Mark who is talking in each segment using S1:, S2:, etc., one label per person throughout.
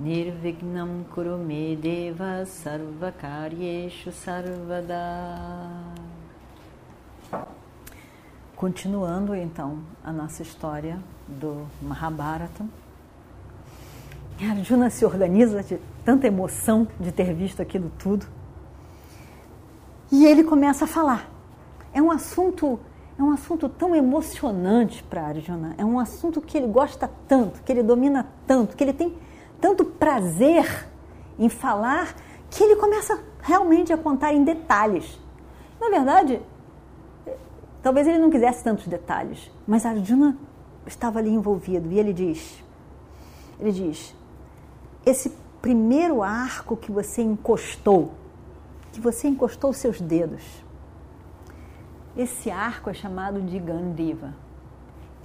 S1: Nirvignam Kurume Deva Sarvakaryeshu Sarvada Continuando então a nossa história do Mahabharata. Arjuna se organiza de tanta emoção de ter visto aquilo tudo. E ele começa a falar. É um assunto, é um assunto tão emocionante para Arjuna. É um assunto que ele gosta tanto, que ele domina tanto, que ele tem tanto prazer em falar, que ele começa realmente a contar em detalhes. Na verdade, Talvez ele não quisesse tantos detalhes, mas Arjuna estava ali envolvido e ele diz: ele diz, esse primeiro arco que você encostou, que você encostou os seus dedos, esse arco é chamado de Gandiva.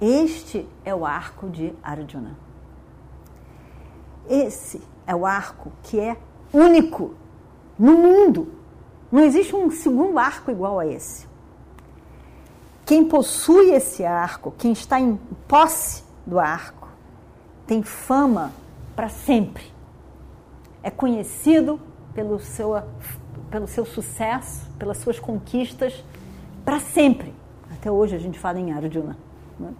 S1: Este é o arco de Arjuna. Esse é o arco que é único no mundo. Não existe um segundo arco igual a esse. Quem possui esse arco, quem está em posse do arco, tem fama para sempre. É conhecido pelo seu, pelo seu sucesso, pelas suas conquistas, para sempre. Até hoje a gente fala em Arjuna. Né?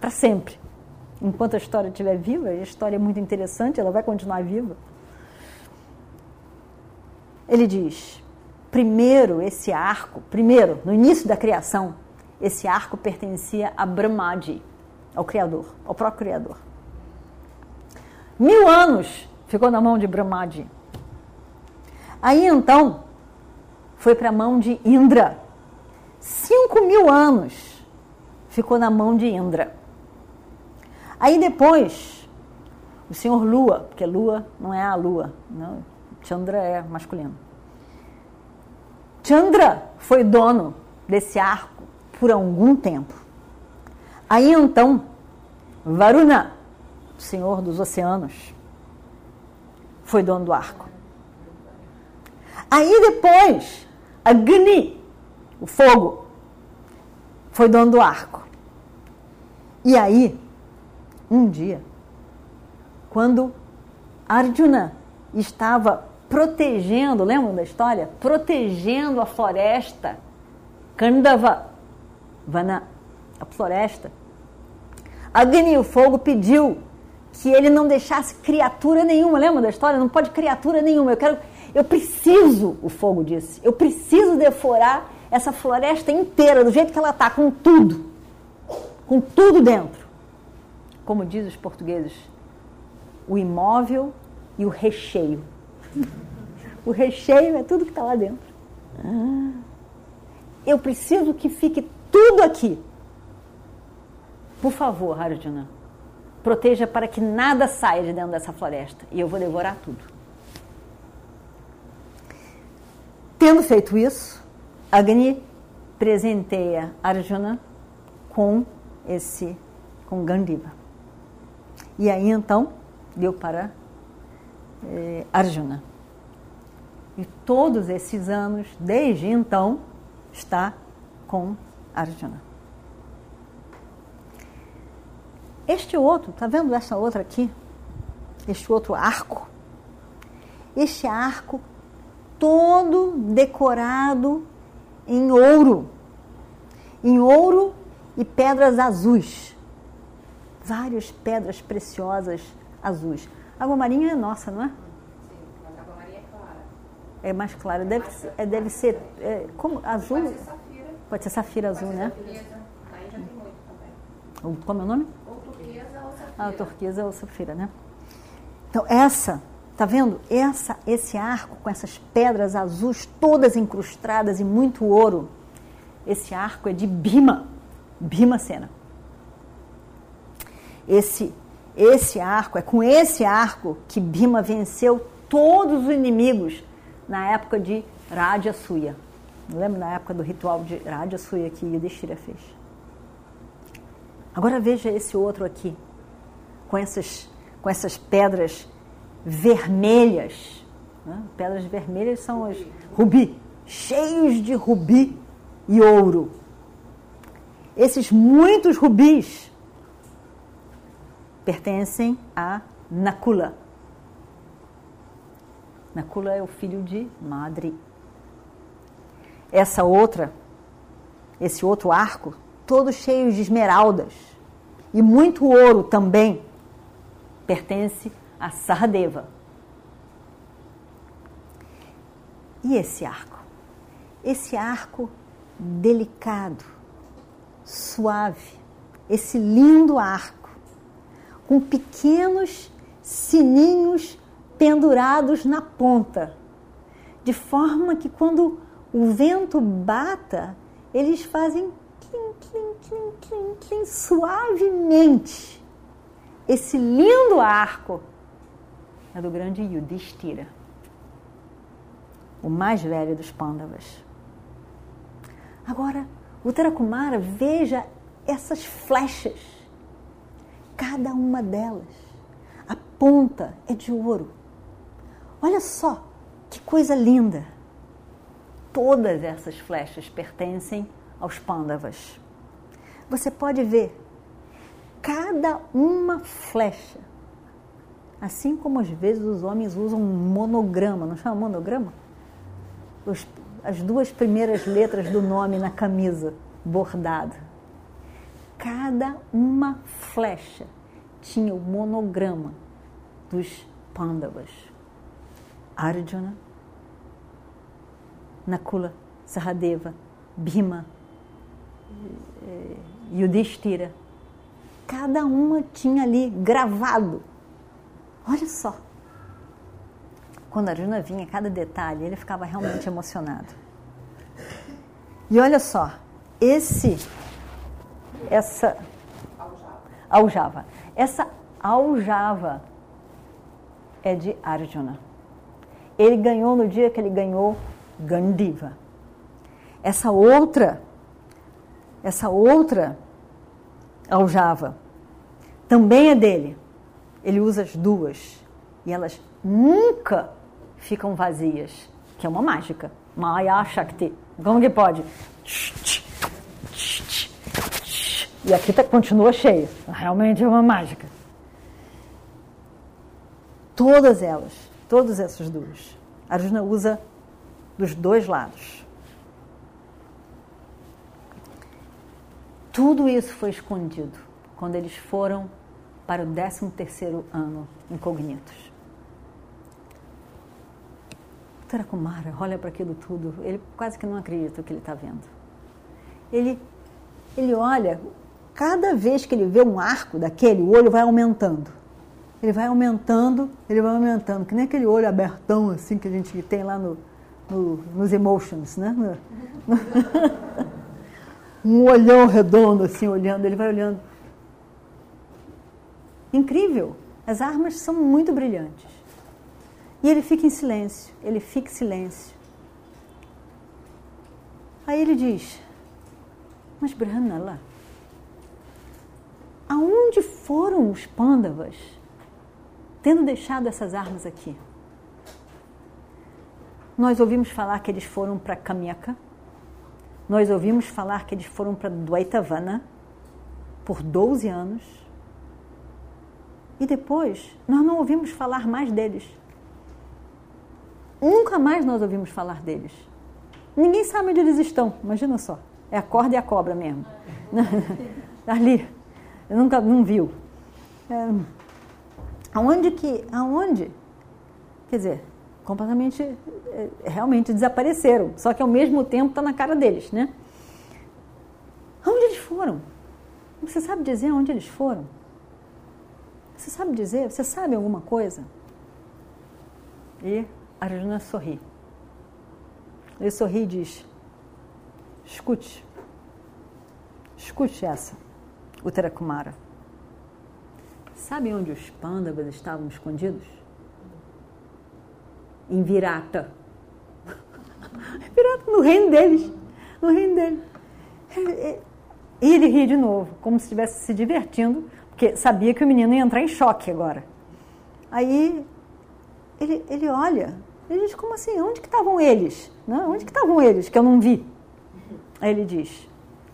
S1: Para sempre. Enquanto a história estiver viva, a história é muito interessante, ela vai continuar viva. Ele diz: primeiro, esse arco, primeiro, no início da criação, esse arco pertencia a Brahmaji, ao Criador, ao próprio Criador. Mil anos ficou na mão de Brahmaji. Aí então foi para a mão de Indra. Cinco mil anos ficou na mão de Indra. Aí depois, o senhor Lua, porque Lua não é a Lua, não, Chandra é masculino. Chandra foi dono desse arco por algum tempo. Aí então, Varuna, senhor dos oceanos, foi dono do arco. Aí depois, Agni, o fogo, foi dono do arco. E aí, um dia, quando Arjuna estava protegendo, lembram da história? Protegendo a floresta Kandava Vana, a floresta. Agni, o fogo, pediu que ele não deixasse criatura nenhuma. Lembra da história? Não pode criatura nenhuma. Eu quero, eu preciso, o fogo disse, eu preciso deforar essa floresta inteira do jeito que ela está, com tudo, com tudo dentro. Como diz os portugueses, o imóvel e o recheio. o recheio é tudo que está lá dentro. Ah. Eu preciso que fique tudo aqui. Por favor, Arjuna, proteja para que nada saia de dentro dessa floresta e eu vou devorar tudo. Tendo feito isso, Agni presenteia Arjuna com esse com Gandiva. E aí então deu para eh, Arjuna. E todos esses anos, desde então, está com Arjuna. Este outro, tá vendo essa outra aqui? Este outro arco. Este arco todo decorado em ouro. Em ouro e pedras azuis. Várias pedras preciosas azuis. A água marinha é nossa, não é? Sim,
S2: mas a água marinha é clara.
S1: É mais clara. Deve, é, deve ser. É, como azul? Pode ser safira azul, né? Como é o nome?
S2: Ou turquesa ou safira.
S1: Ah, turquesa ou safira, né? Então, essa, tá vendo? Essa, esse arco com essas pedras azuis todas incrustadas e muito ouro. Esse arco é de Bima, Bima Sena. Esse, esse arco, é com esse arco que Bima venceu todos os inimigos na época de Rajasuya. Lembra na época do ritual de Rajasuya que Yudhishthira fez? Agora veja esse outro aqui, com essas, com essas pedras vermelhas. Né? Pedras vermelhas são os rubi, cheios de rubi e ouro. Esses muitos rubis pertencem a Nakula. Nakula é o filho de Madri. Essa outra, esse outro arco, todo cheio de esmeraldas e muito ouro também, pertence a Sahadeva. E esse arco? Esse arco delicado, suave, esse lindo arco, com pequenos sininhos pendurados na ponta, de forma que quando o vento bata, eles fazem clim, clim, clim, clim, clim, suavemente. Esse lindo arco é do grande Yudhishthira, o mais velho dos Pandavas. Agora, o veja essas flechas, cada uma delas. A ponta é de ouro. Olha só que coisa linda. Todas essas flechas pertencem aos Pandavas. Você pode ver cada uma flecha. Assim como às vezes os homens usam um monograma, não chama monograma? Os, as duas primeiras letras do nome na camisa, bordado. Cada uma flecha tinha o monograma dos Pandavas. Arjuna, Nakula, Sahadeva, Bhima, eh, Yudhishthira. Cada uma tinha ali gravado. Olha só quando Arjuna vinha cada detalhe, ele ficava realmente emocionado. E olha só, esse, essa aljava, essa aljava é de Arjuna. Ele ganhou no dia que ele ganhou Gandiva. Essa outra, essa outra aljava também é dele. Ele usa as duas e elas nunca ficam vazias, que é uma mágica. Maya Shakti. Como que pode? E aqui tá, continua cheio. Realmente é uma mágica. Todas elas, todas essas duas. Arjuna usa dos dois lados. Tudo isso foi escondido quando eles foram para o 13 terceiro ano incognitos. Tarakumara olha para aquilo tudo, ele quase que não acredita o que ele está vendo. Ele, ele olha, cada vez que ele vê um arco daquele, o olho vai aumentando. Ele vai aumentando, ele vai aumentando, que nem aquele olho abertão assim que a gente tem lá no, no nos emotions, né? No, no um olhão redondo assim, olhando, ele vai olhando. Incrível! As armas são muito brilhantes. E ele fica em silêncio, ele fica em silêncio. Aí ele diz: Mas Brahmanala, aonde foram os pândavas tendo deixado essas armas aqui? Nós ouvimos falar que eles foram para Kamyaka, nós ouvimos falar que eles foram para Dvaitavana por 12 anos. E depois, nós não ouvimos falar mais deles. Nunca mais nós ouvimos falar deles. Ninguém sabe onde eles estão, imagina só. É a corda e a cobra mesmo. Ali. Nunca não viu. É, aonde que. Aonde? Quer dizer, completamente. É, realmente desapareceram. Só que ao mesmo tempo está na cara deles, né? Aonde eles foram? Você sabe dizer aonde eles foram? Você sabe dizer? Você sabe alguma coisa? E Arjuna sorri. Ele sorri e diz: Escute, escute essa, Uttarakumara. Sabe onde os pândavas estavam escondidos? em Virata. Virata, no reino deles. No reino dele. E ele ria de novo, como se estivesse se divertindo, porque sabia que o menino ia entrar em choque agora. Aí ele, ele olha, ele diz, como assim? Onde que estavam eles? Não, onde que estavam eles que eu não vi? Aí ele diz,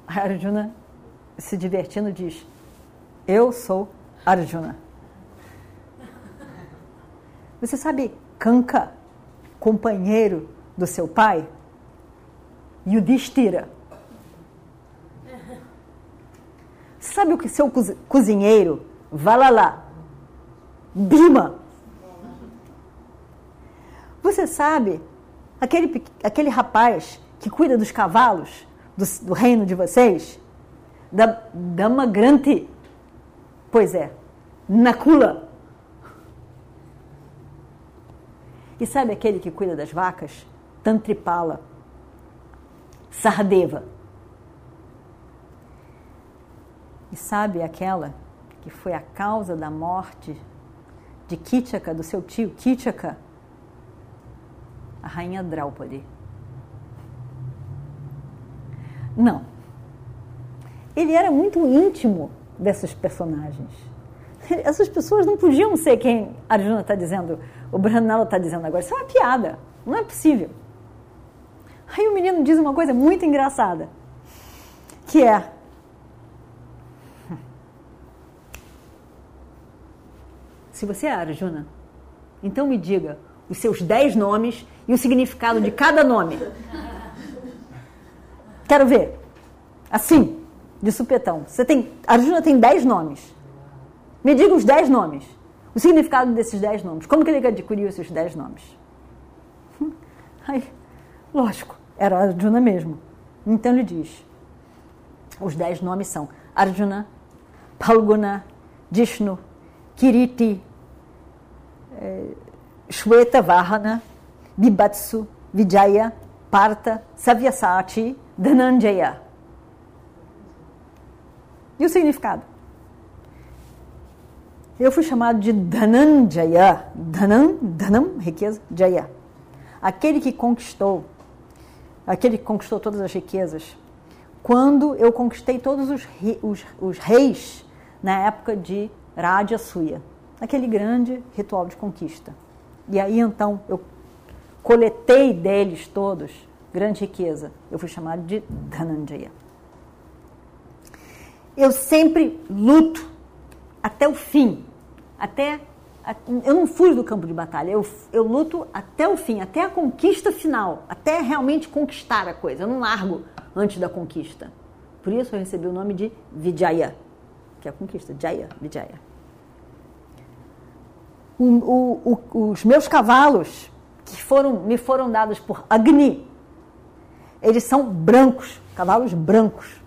S1: Arjuna, se divertindo, diz, eu sou Arjuna. Você sabe Kanka, companheiro do seu pai? Yudhishthira. Sabe o que seu cozinheiro, Valala, Bima? Você sabe aquele, aquele rapaz que cuida dos cavalos do, do reino de vocês? Da Damagranti? Pois é, Nakula. E sabe aquele que cuida das vacas? Tantripala. Sardeva. E sabe aquela que foi a causa da morte de Kitchaka, do seu tio Kitchaka? A rainha Draupadi. Não. Ele era muito íntimo dessas personagens. Essas pessoas não podiam ser quem Arjuna está dizendo, o Brahmanala está dizendo agora. Isso é uma piada. Não é possível. Aí o menino diz uma coisa muito engraçada, que é Se você é Arjuna, então me diga os seus dez nomes e o significado de cada nome. Quero ver. Assim, de supetão. Você tem, Arjuna tem dez nomes. Me diga os dez nomes. O significado desses dez nomes. Como que ele adquiriu esses dez nomes? Aí, lógico, era Arjuna mesmo. Então ele diz: os dez nomes são Arjuna, Palguna, Jishnu, Kiriti, eh, Shweta Vahana, Bibatsu, Vijaya, Partha, Savyasati, Dhananjaya. E o significado? Eu fui chamado de Dhananjaya, Dhanan, Dhanam, riqueza, Jaya. Aquele que conquistou, aquele que conquistou todas as riquezas. Quando eu conquistei todos os, os, os reis na época de Rajasuya, aquele grande ritual de conquista. E aí então eu coletei deles todos grande riqueza. Eu fui chamado de Dhananjaya. Eu sempre luto até o fim, até eu não fujo do campo de batalha, eu, eu luto até o fim, até a conquista final, até realmente conquistar a coisa. Eu não largo antes da conquista. Por isso eu recebi o nome de Vijaya, que é a conquista, Jaya, Vijaya o, o, o, os meus cavalos, que foram, me foram dados por Agni, eles são brancos, cavalos brancos.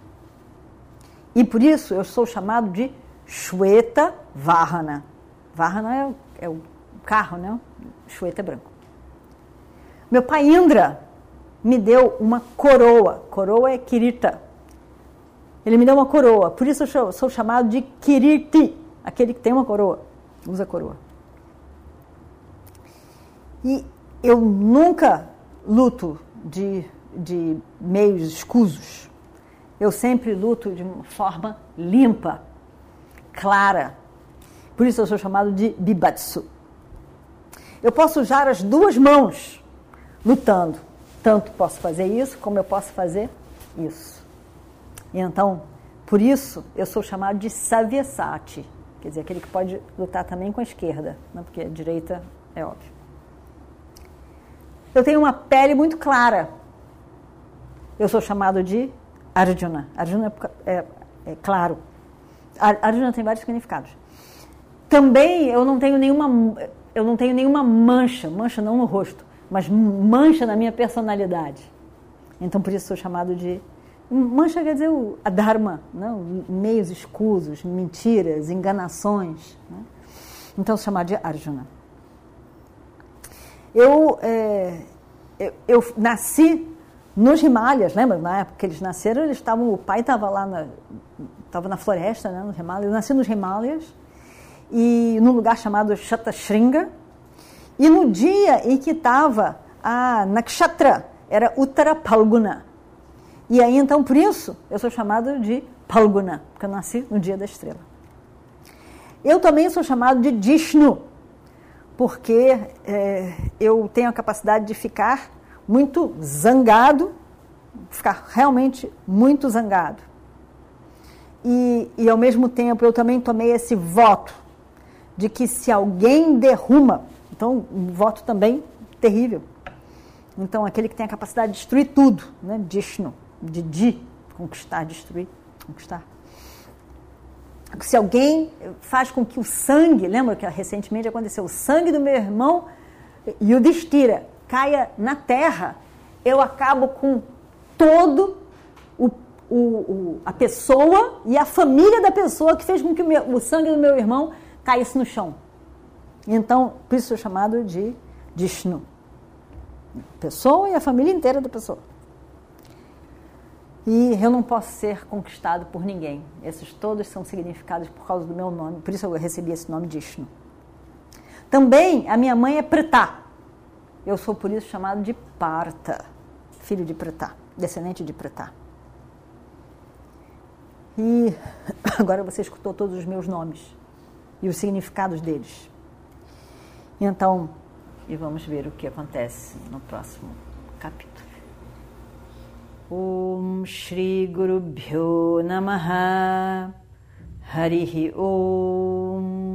S1: E por isso eu sou chamado de Shweta Vahana. Vahana é, é o carro, né? Shweta é branco. Meu pai Indra me deu uma coroa. Coroa é Kirita. Ele me deu uma coroa. Por isso eu sou chamado de Kiriti, aquele que tem uma coroa, usa coroa. E eu nunca luto de, de meios escusos. Eu sempre luto de uma forma limpa, clara. Por isso eu sou chamado de bibatsu. Eu posso usar as duas mãos lutando. Tanto posso fazer isso, como eu posso fazer isso. E então, por isso, eu sou chamado de savyasati, quer dizer, aquele que pode lutar também com a esquerda, né? porque a direita é óbvio. Eu tenho uma pele muito clara. Eu sou chamado de Arjuna. Arjuna é, é, é claro. Arjuna tem vários significados. Também eu não tenho nenhuma eu não tenho nenhuma mancha, mancha não no rosto, mas mancha na minha personalidade. Então por isso sou chamado de mancha quer dizer o a dharma, não? meios escusos, mentiras, enganações. Né? Então sou chamado de Arjuna. Eu, é, eu, eu, nasci nos Himalayas, lembra? Na época que eles nasceram, eles estavam, o pai estava lá na, estava na floresta, né, nos Himalayas. Eu nasci nos Himalayas e num lugar chamado Shatashringa. E no dia em que estava a Nakshatra, era Uttara Palguna. E aí, então, por isso, eu sou chamado de Palguna, porque eu nasci no dia da estrela. Eu também sou chamado de Dishnu, porque é, eu tenho a capacidade de ficar muito zangado, ficar realmente muito zangado. E, e ao mesmo tempo eu também tomei esse voto de que se alguém derruma, então um voto também terrível. Então aquele que tem a capacidade de destruir tudo, né? Dishnu, de di, conquistar, destruir, conquistar. Se alguém faz com que o sangue, lembra que recentemente aconteceu, o sangue do meu irmão Yudhishthira caia na terra, eu acabo com todo o, o, o, a pessoa e a família da pessoa que fez com que o, meu, o sangue do meu irmão caísse no chão. Então, por isso é chamado de Dishnu. Pessoa e a família inteira da pessoa. E eu não posso ser conquistado por ninguém. Esses todos são significados por causa do meu nome, por isso eu recebi esse nome Dishnu. Também a minha mãe é Preta. Eu sou por isso chamado de Parta, filho de Preta, descendente de Preta. E agora você escutou todos os meus nomes e os significados deles. Então, e vamos ver o que acontece no próximo capítulo. Om Shri Guru Bhyo Namaha Harihi Om